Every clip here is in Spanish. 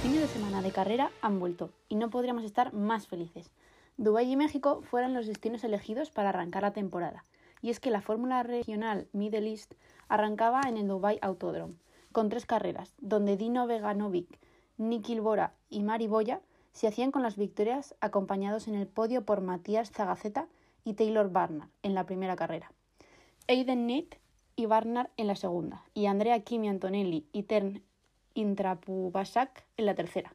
fines de semana de carrera han vuelto y no podríamos estar más felices. Dubái y México fueron los destinos elegidos para arrancar la temporada. Y es que la Fórmula Regional Middle East arrancaba en el Dubai Autódromo, con tres carreras, donde Dino Veganovic, Niki Bora y Mari Boya se hacían con las victorias acompañados en el podio por Matías Zagaceta y Taylor Barnard en la primera carrera. Aiden Nate y Barnard en la segunda, y Andrea Kimi Antonelli y Tern Intrapubasak en la tercera.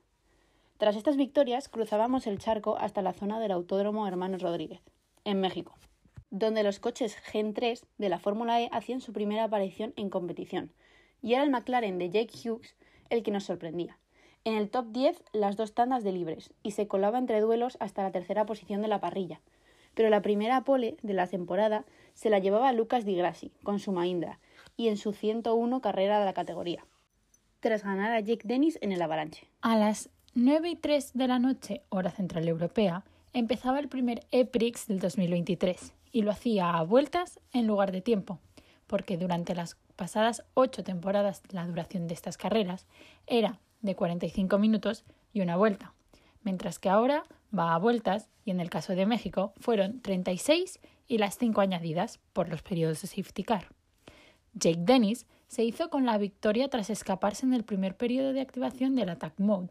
Tras estas victorias, cruzábamos el charco hasta la zona del Autódromo Hermanos Rodríguez, en México, donde los coches Gen 3 de la Fórmula E hacían su primera aparición en competición, y era el McLaren de Jake Hughes el que nos sorprendía. En el top 10 las dos tandas de libres, y se colaba entre duelos hasta la tercera posición de la parrilla. Pero la primera pole de la temporada se la llevaba Lucas Di Grassi, con su Mahindra, y en su 101 carrera de la categoría tras ganar a Jake Dennis en el Avalanche. A las 9 y 3 de la noche, hora central europea, empezaba el primer EPRIX del 2023 y lo hacía a vueltas en lugar de tiempo, porque durante las pasadas ocho temporadas la duración de estas carreras era de 45 minutos y una vuelta, mientras que ahora va a vueltas y en el caso de México fueron 36 y las 5 añadidas por los periodos de safety car. Jake Dennis se hizo con la victoria tras escaparse en el primer periodo de activación del Attack Mode,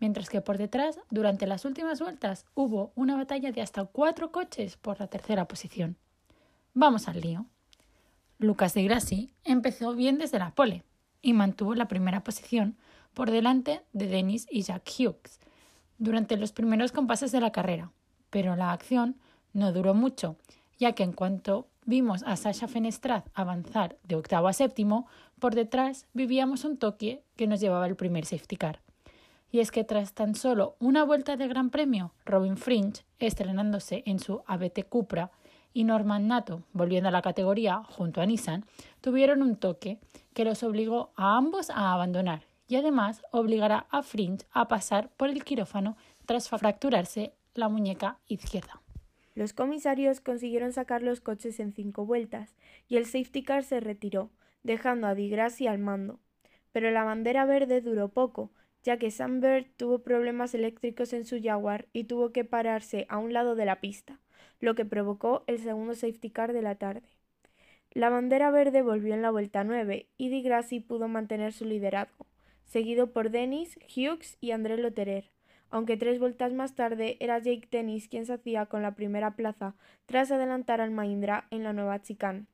mientras que por detrás, durante las últimas vueltas, hubo una batalla de hasta cuatro coches por la tercera posición. Vamos al lío. Lucas de Grassi empezó bien desde la pole y mantuvo la primera posición por delante de Dennis y Jack Hughes durante los primeros compases de la carrera, pero la acción no duró mucho, ya que en cuanto vimos a Sasha Fenestraz avanzar de octavo a séptimo, por detrás vivíamos un toque que nos llevaba el primer safety car. Y es que tras tan solo una vuelta de Gran Premio, Robin Fringe, estrenándose en su ABT Cupra, y Norman Nato, volviendo a la categoría junto a Nissan, tuvieron un toque que los obligó a ambos a abandonar y además obligará a Fringe a pasar por el quirófano tras fracturarse la muñeca izquierda. Los comisarios consiguieron sacar los coches en cinco vueltas y el safety car se retiró, dejando a Di Grassi al mando. Pero la bandera verde duró poco, ya que Sam Bird tuvo problemas eléctricos en su Jaguar y tuvo que pararse a un lado de la pista, lo que provocó el segundo safety car de la tarde. La bandera verde volvió en la vuelta 9 y Di Grassi pudo mantener su liderazgo, seguido por Dennis, Hughes y André Lotterer aunque tres vueltas más tarde era Jake Dennis quien se hacía con la primera plaza tras adelantar al Mahindra en la nueva chicane.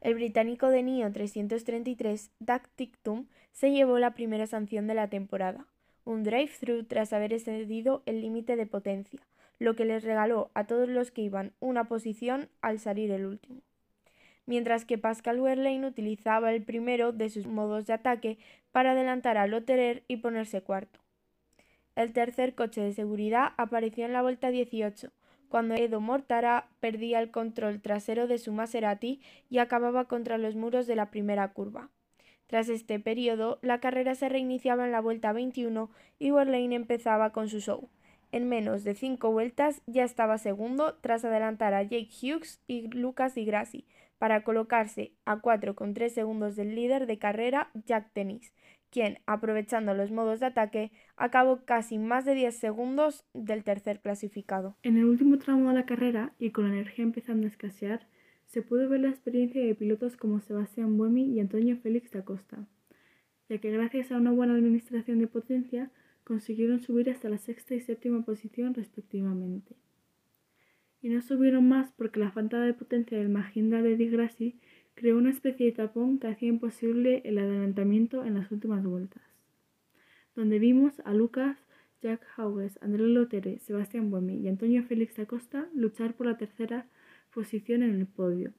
El británico de NIO 333, Doug Tictum, se llevó la primera sanción de la temporada, un drive-thru tras haber excedido el límite de potencia, lo que les regaló a todos los que iban una posición al salir el último. Mientras que Pascal Wehrlein utilizaba el primero de sus modos de ataque para adelantar a Lotterer y ponerse cuarto. El tercer coche de seguridad apareció en la vuelta 18, cuando Edo Mortara perdía el control trasero de su Maserati y acababa contra los muros de la primera curva. Tras este periodo, la carrera se reiniciaba en la vuelta 21 y Warlane empezaba con su show. En menos de cinco vueltas ya estaba segundo tras adelantar a Jake Hughes y Lucas Di Grassi para colocarse a 4,3 segundos del líder de carrera Jack Dennis, quien, aprovechando los modos de ataque, acabó casi más de 10 segundos del tercer clasificado. En el último tramo de la carrera, y con la energía empezando a escasear, se pudo ver la experiencia de pilotos como Sebastián Buemi y Antonio Félix da Costa, ya que gracias a una buena administración de potencia consiguieron subir hasta la sexta y séptima posición respectivamente. Y no subieron más porque la falta de potencia del Mahindra de Di Grassi creó una especie de tapón que hacía imposible el adelantamiento en las últimas vueltas, donde vimos a Lucas, Jack Howes, André Lotere, Sebastián Buemi y Antonio Félix Acosta luchar por la tercera posición en el podio.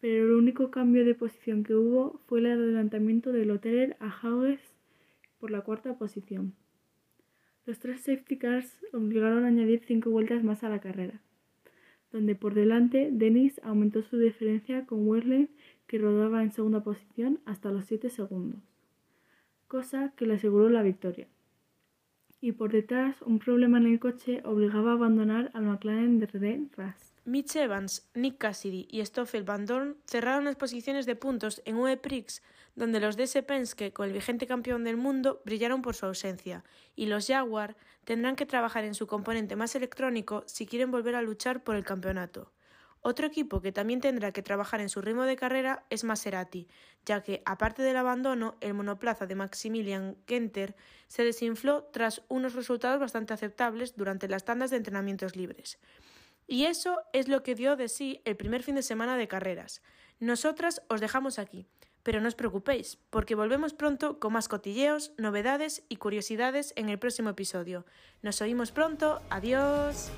Pero el único cambio de posición que hubo fue el adelantamiento de Lotterer a Hauges por la cuarta posición. Los tres safety cars obligaron a añadir cinco vueltas más a la carrera donde por delante Dennis aumentó su diferencia con Werlein, que rodaba en segunda posición hasta los 7 segundos, cosa que le aseguró la victoria. Y por detrás, un problema en el coche obligaba a abandonar al McLaren de René Rast. Mitch Evans, Nick Cassidy y Stoffel Van Dorn cerraron las posiciones de puntos en UE Prix, donde los DS Penske, con el vigente campeón del mundo, brillaron por su ausencia, y los Jaguar tendrán que trabajar en su componente más electrónico si quieren volver a luchar por el campeonato. Otro equipo que también tendrá que trabajar en su ritmo de carrera es Maserati, ya que, aparte del abandono, el monoplaza de Maximilian Kenter se desinfló tras unos resultados bastante aceptables durante las tandas de entrenamientos libres. Y eso es lo que dio de sí el primer fin de semana de carreras. Nosotras os dejamos aquí, pero no os preocupéis, porque volvemos pronto con más cotilleos, novedades y curiosidades en el próximo episodio. Nos oímos pronto, adiós.